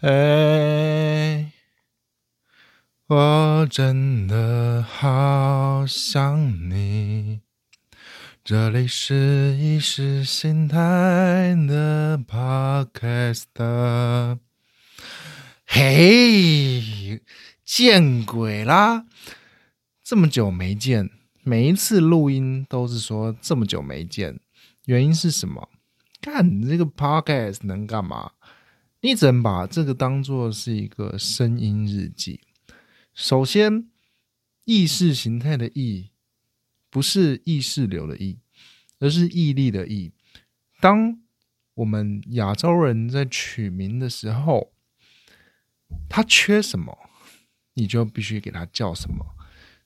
哎，我真的好想你。这里是意识形态的 Podcast。嘿，见鬼啦！这么久没见，每一次录音都是说这么久没见，原因是什么？看你这个 Podcast 能干嘛？你只能把这个当做是一个声音日记。首先，意识形态的“意”不是意识流的“意”，而是毅力的“毅”。当我们亚洲人在取名的时候，他缺什么，你就必须给他叫什么。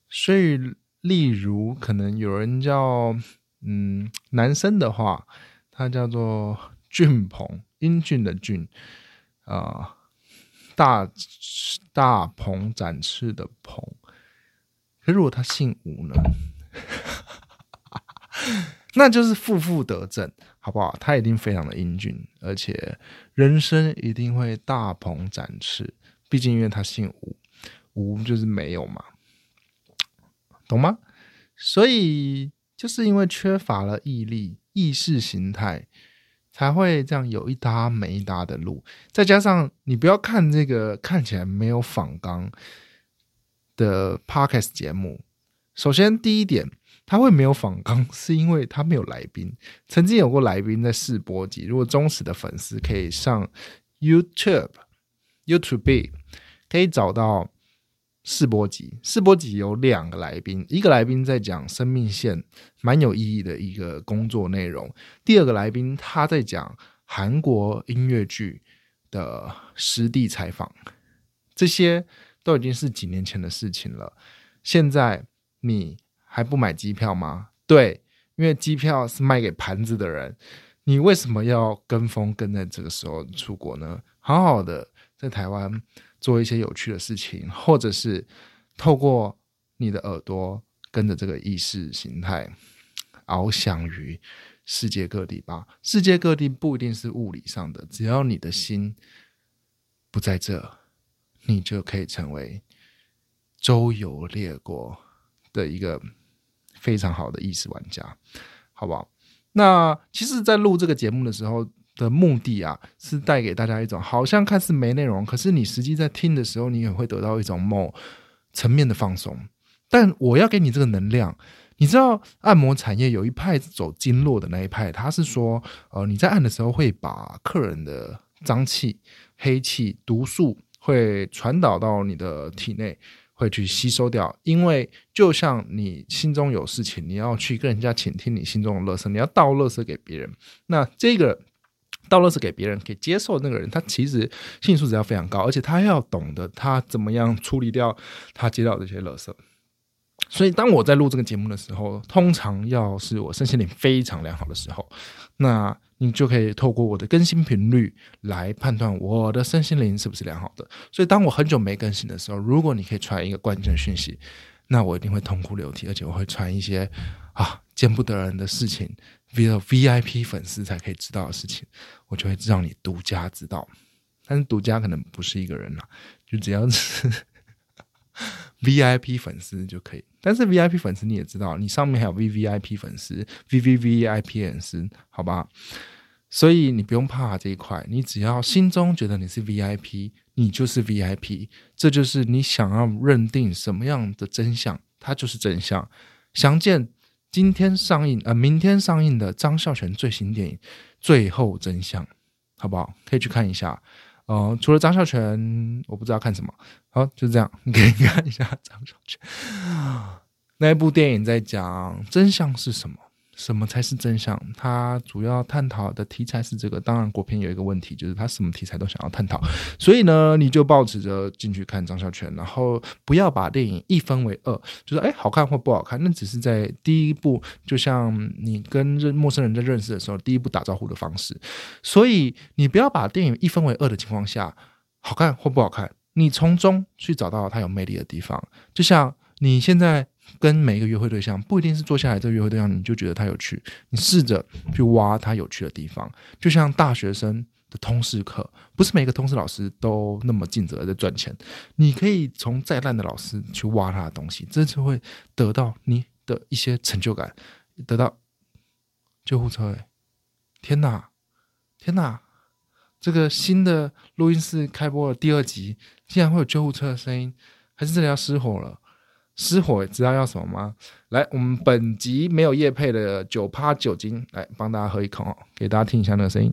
所以，例如，可能有人叫嗯男生的话，他叫做俊鹏，英俊的俊。啊，大大鹏展翅的鹏，可如果他姓吴呢？那就是负负得正，好不好？他一定非常的英俊，而且人生一定会大鹏展翅。毕竟因为他姓吴，吴就是没有嘛，懂吗？所以就是因为缺乏了毅力、意识形态。才会这样有一搭没一搭的路，再加上你不要看这个看起来没有仿纲的 podcast 节目。首先第一点，他会没有仿纲，是因为他没有来宾。曾经有过来宾在试播集，如果忠实的粉丝可以上 YouTube YouTube 可以找到。试播集，试播集有两个来宾，一个来宾在讲生命线，蛮有意义的一个工作内容；第二个来宾他在讲韩国音乐剧的实地采访，这些都已经是几年前的事情了。现在你还不买机票吗？对，因为机票是卖给盘子的人，你为什么要跟风跟在这个时候出国呢？好好的在台湾。做一些有趣的事情，或者是透过你的耳朵跟着这个意识形态翱翔于世界各地吧。世界各地不一定是物理上的，只要你的心不在这，你就可以成为周游列国的一个非常好的意识玩家，好不好？那其实，在录这个节目的时候。的目的啊，是带给大家一种好像看似没内容，可是你实际在听的时候，你也会得到一种某层面的放松。但我要给你这个能量，你知道，按摩产业有一派走经络的那一派，他是说，呃，你在按的时候会把客人的脏气、黑气、毒素会传导到你的体内，会去吸收掉。因为就像你心中有事情，你要去跟人家倾听你心中的乐色，你要倒乐色给别人，那这个。倒乐是给别人可以接受那个人，他其实性素质要非常高，而且他要懂得他怎么样处理掉他接到这些乐色。所以当我在录这个节目的时候，通常要是我身心灵非常良好的时候，那你就可以透过我的更新频率来判断我的身心灵是不是良好的。所以当我很久没更新的时候，如果你可以传一个关键讯息，那我一定会痛哭流涕，而且我会传一些啊见不得人的事情。只有 VIP 粉丝才可以知道的事情，我就会让你独家知道。但是独家可能不是一个人啦，就只要是 VIP 粉丝就可以。但是 VIP 粉丝你也知道，你上面还有 VVIP 粉丝、VVVIP 粉丝，好吧？所以你不用怕这一块，你只要心中觉得你是 VIP，你就是 VIP，这就是你想要认定什么样的真相，它就是真相。详见。今天上映，呃，明天上映的张孝全最新电影《最后真相》，好不好？可以去看一下。呃，除了张孝全，我不知道看什么。好，就这样，给你看一下张孝全那一部电影，在讲真相是什么。什么才是真相？它主要探讨的题材是这个。当然，国片有一个问题，就是它什么题材都想要探讨。所以呢，你就抱持着进去看张孝全，然后不要把电影一分为二，就是哎，好看或不好看，那只是在第一部，就像你跟认陌生人在认识的时候，第一步打招呼的方式。所以你不要把电影一分为二的情况下，好看或不好看，你从中去找到它有魅力的地方。就像你现在。跟每一个约会对象不一定是坐下来这个约会对象你就觉得他有趣，你试着去挖他有趣的地方。就像大学生的通识课，不是每个通识老师都那么尽责在赚钱。你可以从再烂的老师去挖他的东西，这就会得到你的一些成就感，得到救护车。哎，天哪，天哪！这个新的录音室开播了第二集，竟然会有救护车的声音，还是这里要失火了？失火知道要什么吗？来，我们本集没有液配的九趴酒精，来帮大家喝一口哦，给大家听一下那个声音。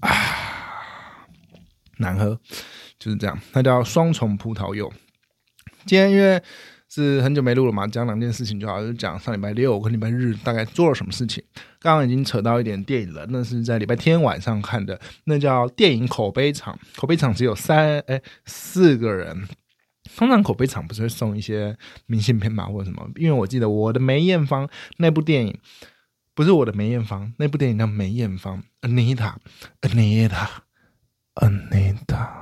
啊，难喝，就是这样。那叫双重葡萄柚。今天因为。是很久没录了嘛？讲两件事情就好，就讲上礼拜六跟礼拜日大概做了什么事情。刚刚已经扯到一点电影了，那是在礼拜天晚上看的，那叫电影口碑场。口碑场只有三哎四个人，通常口碑场不是会送一些明信片嘛，或者什么？因为我记得我的梅艳芳那部电影，不是我的梅艳芳那部电影叫梅艳芳，Anita，Anita，Anita，Anita。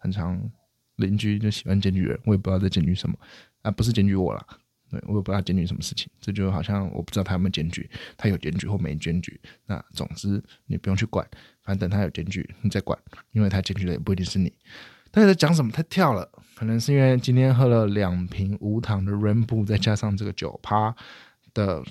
很常邻居就喜欢检举人，我也不知道在检举什么啊，不是检举我啦，对我也不知道检举什么事情，这就好像我不知道他有没有检举，他有检举或没检举，那总之你不用去管，反正等他有检举你再管，因为他检举的也不一定是你。他在讲什么？他跳了，可能是因为今天喝了两瓶无糖的 Rainbow，再加上这个酒趴的。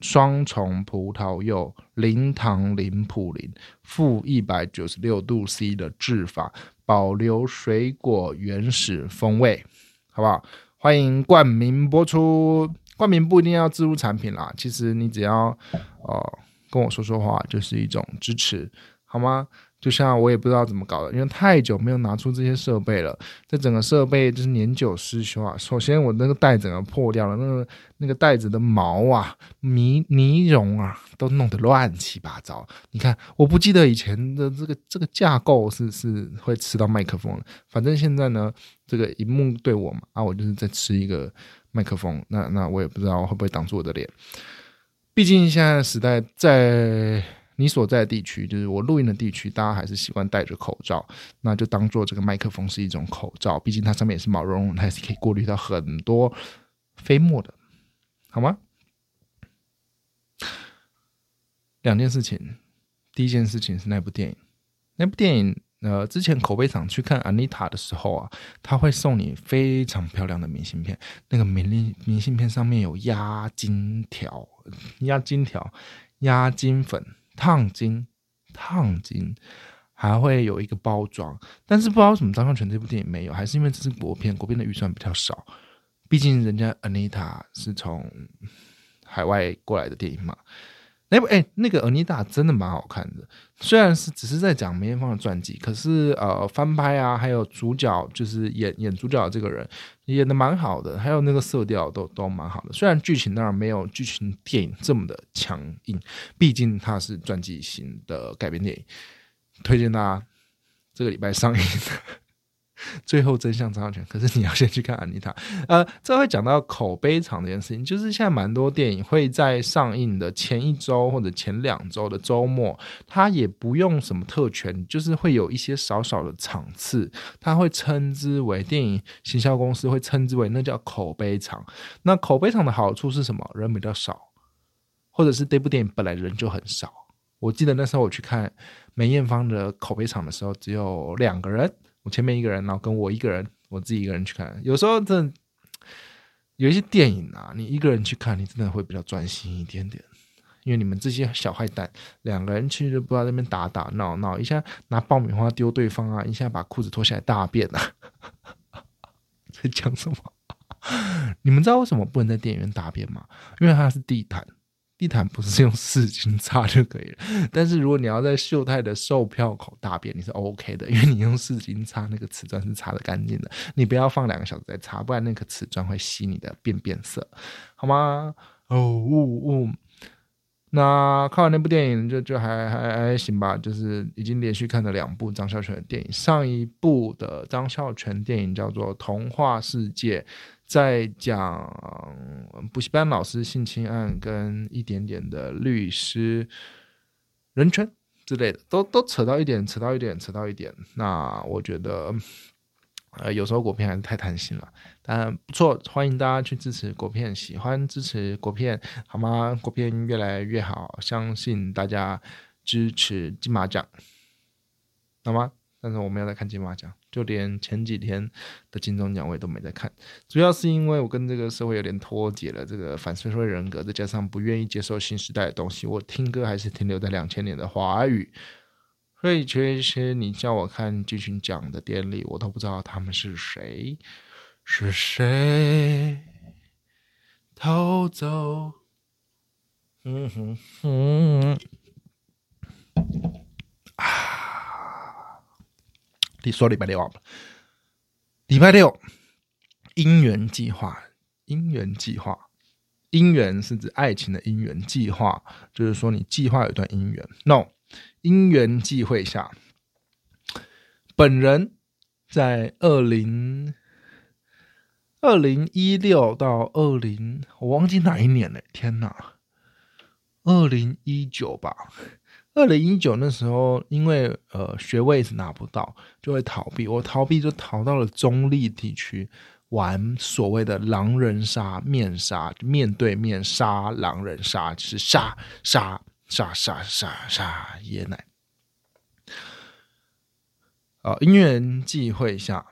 双重葡萄柚，零糖零普林，负一百九十六度 C 的制法，保留水果原始风味，好不好？欢迎冠名播出，冠名不一定要自助产品啦，其实你只要哦跟我说说话，就是一种支持，好吗？就像我也不知道怎么搞的，因为太久没有拿出这些设备了，这整个设备就是年久失修啊。首先我那个袋整个破掉了，那个那个袋子的毛啊、呢呢绒啊，都弄得乱七八糟。你看，我不记得以前的这个这个架构是是会吃到麦克风了。反正现在呢，这个荧幕对我嘛，啊，我就是在吃一个麦克风，那那我也不知道会不会挡住我的脸。毕竟现在时代在。你所在的地区，就是我录音的地区，大家还是习惯戴着口罩，那就当做这个麦克风是一种口罩，毕竟它上面也是毛茸茸，它还是可以过滤到很多飞沫的，好吗？两件事情，第一件事情是那部电影，那部电影，呃，之前口碑场去看安妮塔的时候啊，他会送你非常漂亮的明信片，那个明明明信片上面有压金条，压金条，压金粉。烫金，烫金，还会有一个包装，但是不知道为什么张孝全这部电影没有，还是因为这是国片，国片的预算比较少，毕竟人家 Anita 是从海外过来的电影嘛。那部哎，那个《尔妮达》真的蛮好看的，虽然是只是在讲梅艳芳的传记，可是呃翻拍啊，还有主角就是演演主角这个人演的蛮好的，还有那个色调都都蛮好的。虽然剧情当然没有剧情电影这么的强硬，毕竟它是传记型的改编电影，推荐大家这个礼拜上映。最后真相张耀全，可是你要先去看安妮塔。呃，这会讲到口碑场这件事情，就是现在蛮多电影会在上映的前一周或者前两周的周末，它也不用什么特权，就是会有一些少少的场次，它会称之为电影行销公司会称之为那叫口碑场。那口碑场的好处是什么？人比较少，或者是这部电影本来人就很少。我记得那时候我去看梅艳芳的口碑场的时候，只有两个人。我前面一个人，然后跟我一个人，我自己一个人去看。有时候真的有一些电影啊，你一个人去看，你真的会比较专心一点点。因为你们这些小坏蛋，两个人去就不知道那边打打闹闹，一下拿爆米花丢对方啊，一下把裤子脱下来大便啊，在讲什么？你们知道为什么不能在电影院大便吗？因为它是地毯，地毯不是用湿巾擦就可以了。但是如果你要在秀泰的售票口大便，你是 OK 的，因为你用湿巾擦那个瓷砖是擦的干净的。你不要放两个小时再擦，不然那个瓷砖会吸你的便便色，好吗？哦呜呜。那看完那部电影就就还还还行吧，就是已经连续看了两部张孝全的电影。上一部的张孝全电影叫做《童话世界》，在讲补习班老师性侵案跟一点点的律师人权之类的，都都扯到一点，扯到一点，扯到一点。那我觉得。呃，有时候国片还是太贪心了，嗯不错，欢迎大家去支持国片，喜欢支持国片好吗？国片越来越好，相信大家支持金马奖，好吗？但是我没有在看金马奖，就连前几天的金钟奖我也都没在看，主要是因为我跟这个社会有点脱节了，这个反社会人格，再加上不愿意接受新时代的东西，我听歌还是停留在两千年的华语。所以其实你叫我看剧情奖的典礼，我都不知道他们是谁，是谁偷走？嗯哼哼啊！你说礼拜六啊？礼拜六，姻缘计划，姻缘计划，姻缘是指爱情的姻缘，计划就是说你计划有一段姻缘。No。因缘际会下，本人在二零二零一六到二零，我忘记哪一年了。天哪，二零一九吧。二零一九那时候，因为呃学位是拿不到，就会逃避。我逃避就逃到了中立地区玩所谓的狼人杀面杀，面对面杀狼人杀，就是杀杀。杀杀杀杀爷奶！啊，因缘际会下，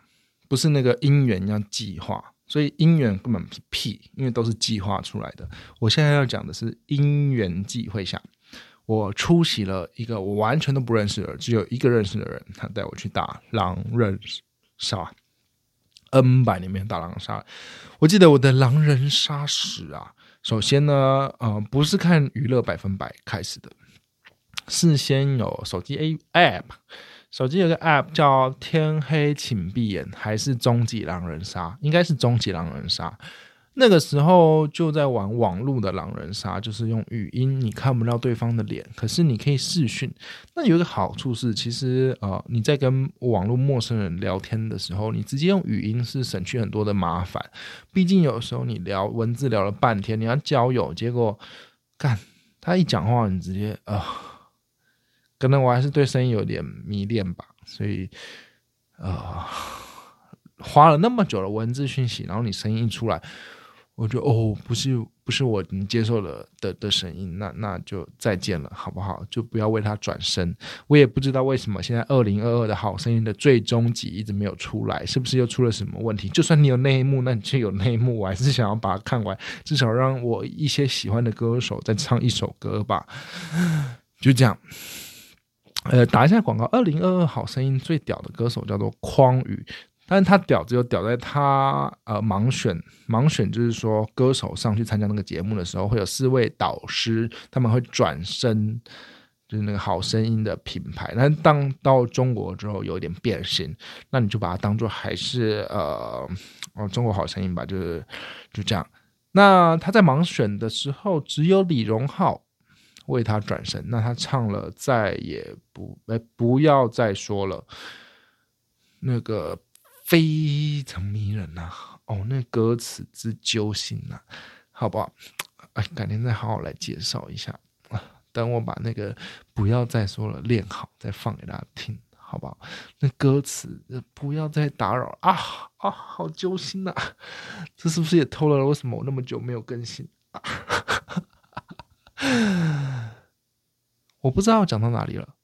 不是那个姻缘要计划，所以姻缘根本是屁，因为都是计划出来的。我现在要讲的是因缘际会下，我出席了一个我完全都不认识的，只有一个认识的人，他带我去打狼人杀，N 百里面打狼人杀。我记得我的狼人杀史啊。首先呢，呃，不是看娱乐百分百开始的，是先有手机 A App，手机有个 App 叫天黑请闭眼，还是终极狼人杀？应该是终极狼人杀。那个时候就在玩网络的狼人杀，就是用语音，你看不到对方的脸，可是你可以视讯。那有一个好处是，其实呃你在跟网络陌生人聊天的时候，你直接用语音是省去很多的麻烦。毕竟有时候你聊文字聊了半天，你要交友，结果干他一讲话，你直接啊，可能我还是对声音有点迷恋吧，所以啊花了那么久的文字讯息，然后你声音一出来。我就哦，不是不是我能接受的的的声音，那那就再见了，好不好？就不要为他转身。我也不知道为什么现在二零二二的好声音的最终集一直没有出来，是不是又出了什么问题？就算你有内幕，那你就有内幕，我还是想要把它看完，至少让我一些喜欢的歌手再唱一首歌吧。就这样，呃，打一下广告，二零二二好声音最屌的歌手叫做匡宇。但是他屌只有屌在他呃盲选盲选，就是说歌手上去参加那个节目的时候，会有四位导师，他们会转身，就是那个好声音的品牌。但当到中国之后有点变形，那你就把它当做还是呃哦中国好声音吧，就是就这样。那他在盲选的时候，只有李荣浩为他转身，那他唱了再也不哎不要再说了，那个。非常迷人呐！哦，那歌词之揪心呐，好不好？哎，改天再好好来介绍一下。等我把那个不要再说了练好，再放给大家听，好不好？那歌词不要再打扰啊啊，好揪心呐！这是不是也偷了？为什么我那么久没有更新？啊我不知道讲到哪里了。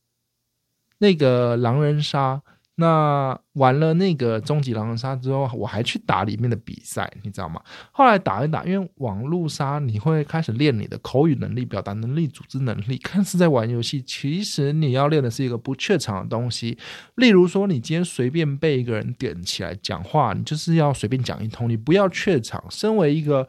那个狼人杀。那完了那个终极狼人杀之后，我还去打里面的比赛，你知道吗？后来打一打，因为网络杀你会开始练你的口语能力、表达能力、组织能力。看似在玩游戏，其实你要练的是一个不怯场的东西。例如说，你今天随便被一个人点起来讲话，你就是要随便讲一通，你不要怯场。身为一个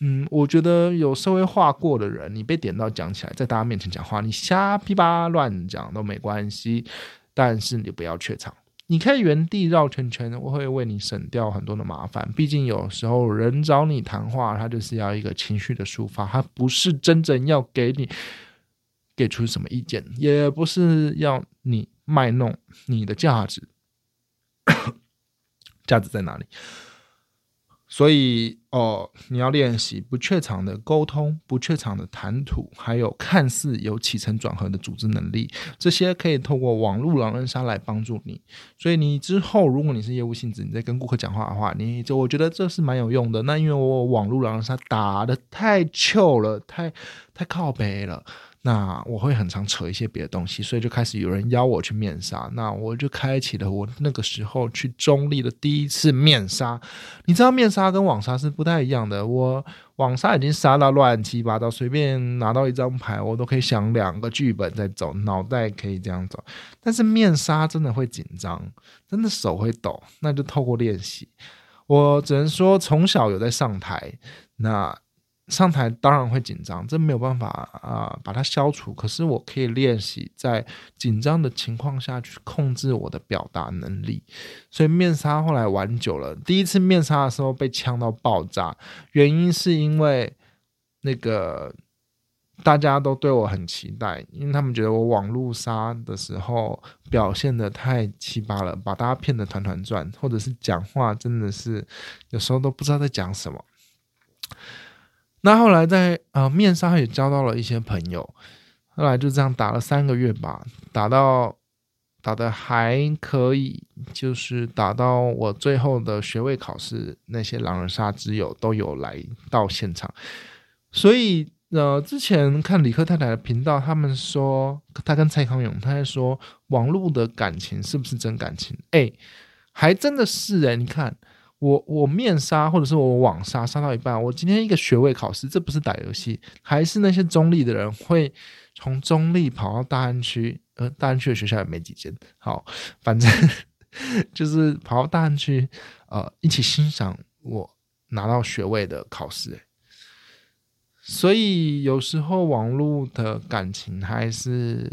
嗯，我觉得有社会化过的人，你被点到讲起来，在大家面前讲话，你瞎噼啪乱讲都没关系，但是你不要怯场。你可以原地绕圈圈，我会为你省掉很多的麻烦。毕竟有时候人找你谈话，他就是要一个情绪的抒发，他不是真正要给你给出什么意见，也不是要你卖弄你的价值。价值在哪里？所以哦，你要练习不怯场的沟通，不怯场的谈吐，还有看似有起承转合的组织能力，这些可以透过网络狼人杀来帮助你。所以你之后，如果你是业务性质，你在跟顾客讲话的话，你就我觉得这是蛮有用的。那因为我网络狼人杀打的太糗了，太太靠北了。那我会很常扯一些别的东西，所以就开始有人邀我去面杀，那我就开启了我那个时候去中立的第一次面杀。你知道面杀跟网杀是不太一样的，我网杀已经杀到乱七八糟，随便拿到一张牌，我都可以想两个剧本在走，脑袋可以这样走。但是面杀真的会紧张，真的手会抖，那就透过练习。我只能说从小有在上台，那。上台当然会紧张，这没有办法啊，把它消除。可是我可以练习在紧张的情况下去控制我的表达能力。所以面纱后来玩久了，第一次面纱的时候被呛到爆炸，原因是因为那个大家都对我很期待，因为他们觉得我网络杀的时候表现的太奇葩了，把大家骗得团团转，或者是讲话真的是有时候都不知道在讲什么。那后来在呃面上也交到了一些朋友，后来就这样打了三个月吧，打到打的还可以，就是打到我最后的学位考试，那些狼人杀之友都有来到现场，所以呃之前看李克太太的频道，他们说他跟蔡康永他在说网络的感情是不是真感情？哎，还真的是哎，你看。我我面杀或者是我网杀杀到一半，我今天一个学位考试，这不是打游戏，还是那些中立的人会从中立跑到大安区，呃，大安区的学校也没几间，好，反正 就是跑到大安区，呃，一起欣赏我拿到学位的考试，所以有时候网络的感情还是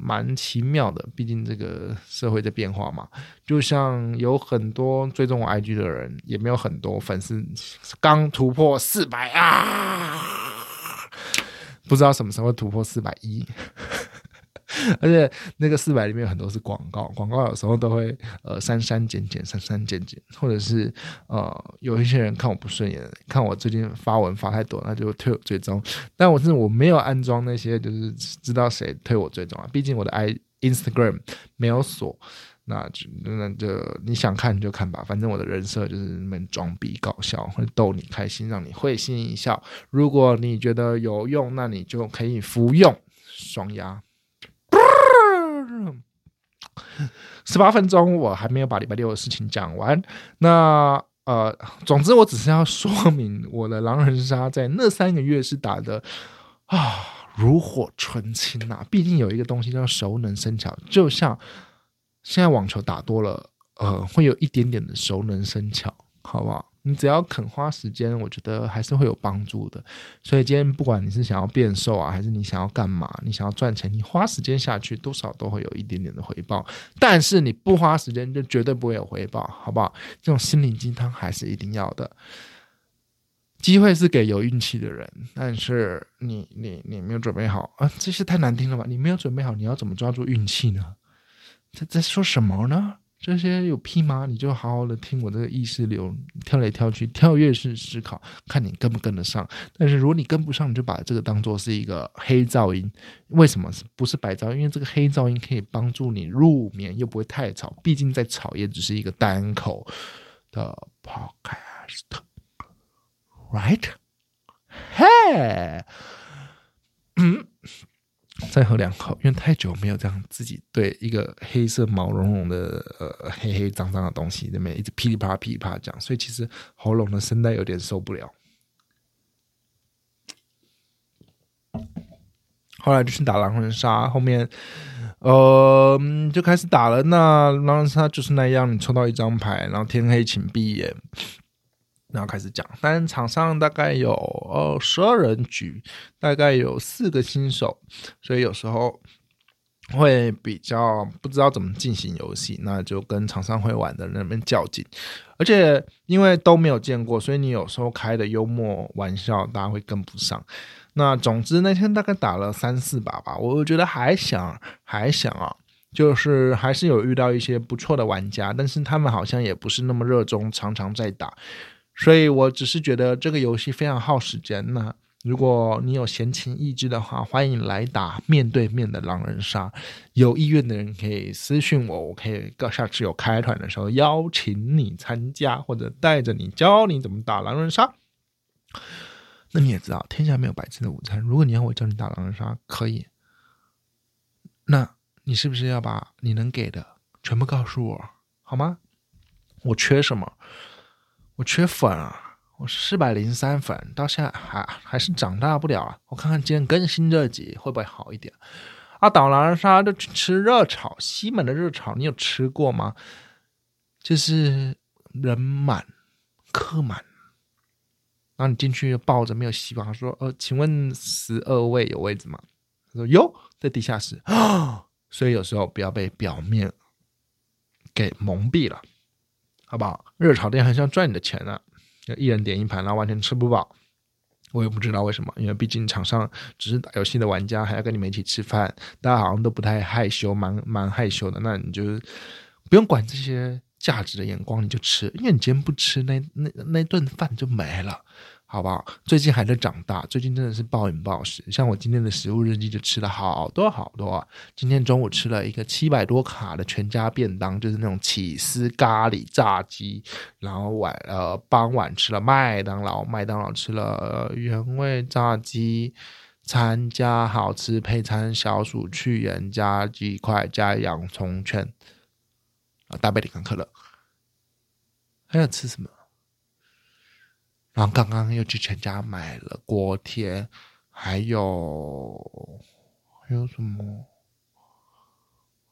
蛮奇妙的，毕竟这个社会在变化嘛。就像有很多追踪我 IG 的人，也没有很多粉丝，刚突破四百啊，不知道什么时候突破四百一。而且那个四百里面有很多是广告，广告有时候都会呃删删减减删删减减，或者是呃有一些人看我不顺眼，看我最近发文发太多，那就退我追踪。但我是我没有安装那些，就是知道谁退我追踪啊。毕竟我的 i Instagram 没有锁，那就那就你想看就看吧。反正我的人设就是那么装逼搞笑，会逗你开心，让你会心一笑。如果你觉得有用，那你就可以服用双压。十八分钟，我还没有把礼拜六的事情讲完。那呃，总之我只是要说明，我的狼人杀在那三个月是打的啊，如火纯青呐。毕竟有一个东西叫熟能生巧，就像现在网球打多了，呃，会有一点点的熟能生巧，好不好？你只要肯花时间，我觉得还是会有帮助的。所以今天不管你是想要变瘦啊，还是你想要干嘛，你想要赚钱，你花时间下去，多少都会有一点点的回报。但是你不花时间，就绝对不会有回报，好不好？这种心灵鸡汤还是一定要的。机会是给有运气的人，但是你你你没有准备好啊，这些太难听了吧？你没有准备好，你要怎么抓住运气呢？在在说什么呢？这些有屁吗？你就好好的听我这个意识流，跳来跳去，跳跃式思考，看你跟不跟得上。但是如果你跟不上，你就把这个当做是一个黑噪音。为什么是不是白噪音？因为这个黑噪音可以帮助你入眠，又不会太吵。毕竟在吵也只是一个单口的 podcast，right？嘿，嗯。再喝两口，因为太久没有这样自己对一个黑色毛茸茸的呃黑黑脏脏的东西那边一直噼里啪啦噼里啪啦讲，所以其实喉咙的声带有点受不了。后来就去打狼人杀，后面呃就开始打了。那狼人杀就是那样，你抽到一张牌，然后天黑请闭眼。然后开始讲。但场上大概有呃十二人局，大概有四个新手，所以有时候会比较不知道怎么进行游戏，那就跟场上会玩的人那边较劲。而且因为都没有见过，所以你有时候开的幽默玩笑，大家会跟不上。那总之那天大概打了三四把吧，我觉得还想还想啊，就是还是有遇到一些不错的玩家，但是他们好像也不是那么热衷，常常在打。所以我只是觉得这个游戏非常耗时间。那如果你有闲情逸致的话，欢迎来打面对面的狼人杀。有意愿的人可以私信我，我可以下次有开团的时候邀请你参加，或者带着你教你怎么打狼人杀。那你也知道，天下没有白吃的午餐。如果你要我教你打狼人杀，可以。那你是不是要把你能给的全部告诉我，好吗？我缺什么？我缺粉啊！我四百零三粉，到现在还还是长大不了啊！我看看今天更新这集会不会好一点。啊，打狼人杀就去吃热炒，西门的热炒，你有吃过吗？就是人满客满。然后你进去抱着没有希望，他说：“呃，请问十二位有位置吗？”他说：“有，在地下室。”啊，所以有时候不要被表面给蒙蔽了，好不好？热炒店还是要赚你的钱呢，一人点一盘，然后完全吃不饱。我也不知道为什么，因为毕竟场上只是打游戏的玩家，还要跟你们一起吃饭，大家好像都不太害羞，蛮蛮害羞的。那你就不用管这些。价值的眼光，你就吃，因为你今天不吃，那那那顿饭就没了，好不好？最近还在长大，最近真的是暴饮暴食。像我今天的食物日记就吃了好多好多啊！今天中午吃了一个七百多卡的全家便当，就是那种起司咖喱炸鸡，然后晚呃傍晚吃了麦当劳，麦当劳吃了原味炸鸡，餐加好吃配餐小薯去盐加鸡块加洋葱圈。啊，大杯的可乐，还想吃什么？然后刚刚又去全家买了锅贴，还有还有什么？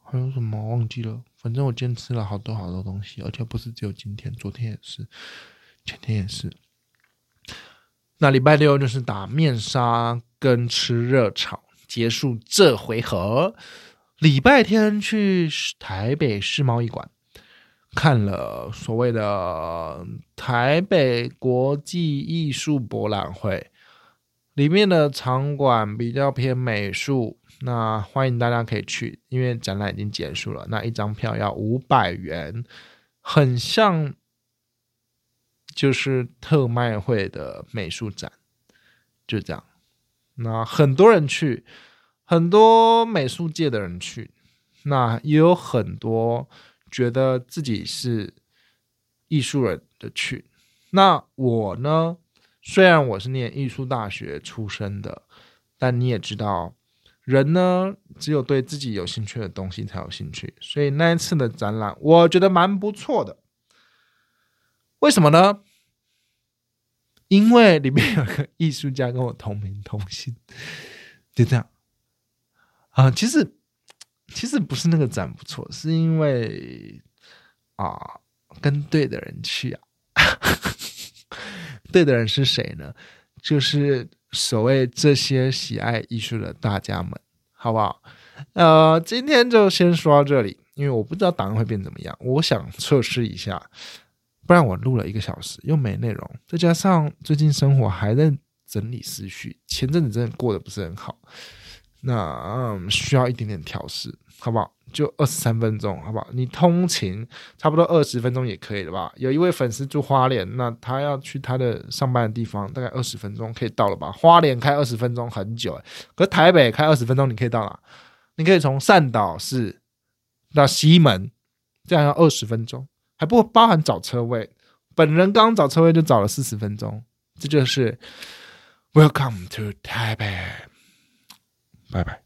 还有什么忘记了？反正我今天吃了好多好多东西，而且不是只有今天，昨天也是，前天也是。那礼拜六就是打面纱跟吃热炒，结束这回合。礼拜天去台北世贸易馆看了所谓的台北国际艺术博览会，里面的场馆比较偏美术，那欢迎大家可以去，因为展览已经结束了，那一张票要五百元，很像就是特卖会的美术展，就这样，那很多人去。很多美术界的人去，那也有很多觉得自己是艺术人的去。那我呢？虽然我是念艺术大学出身的，但你也知道，人呢只有对自己有兴趣的东西才有兴趣。所以那一次的展览，我觉得蛮不错的。为什么呢？因为里面有个艺术家跟我同名同姓，就这样。啊，其实其实不是那个展不错，是因为啊，跟对的人去啊，对的人是谁呢？就是所谓这些喜爱艺术的大家们，好不好？呃，今天就先说到这里，因为我不知道档案会变怎么样，我想测试一下，不然我录了一个小时又没内容，再加上最近生活还在整理思绪，前阵子真的过得不是很好。那嗯，需要一点点调试，好不好？就二十三分钟，好不好？你通勤差不多二十分钟也可以了吧？有一位粉丝住花莲，那他要去他的上班的地方，大概二十分钟可以到了吧？花莲开二十分钟很久，可台北开二十分钟你可以到哪？你可以从善导市到西门，这样要二十分钟，还不包含找车位。本人刚找车位就找了四十分钟，这就是 Welcome to 台北。拜拜。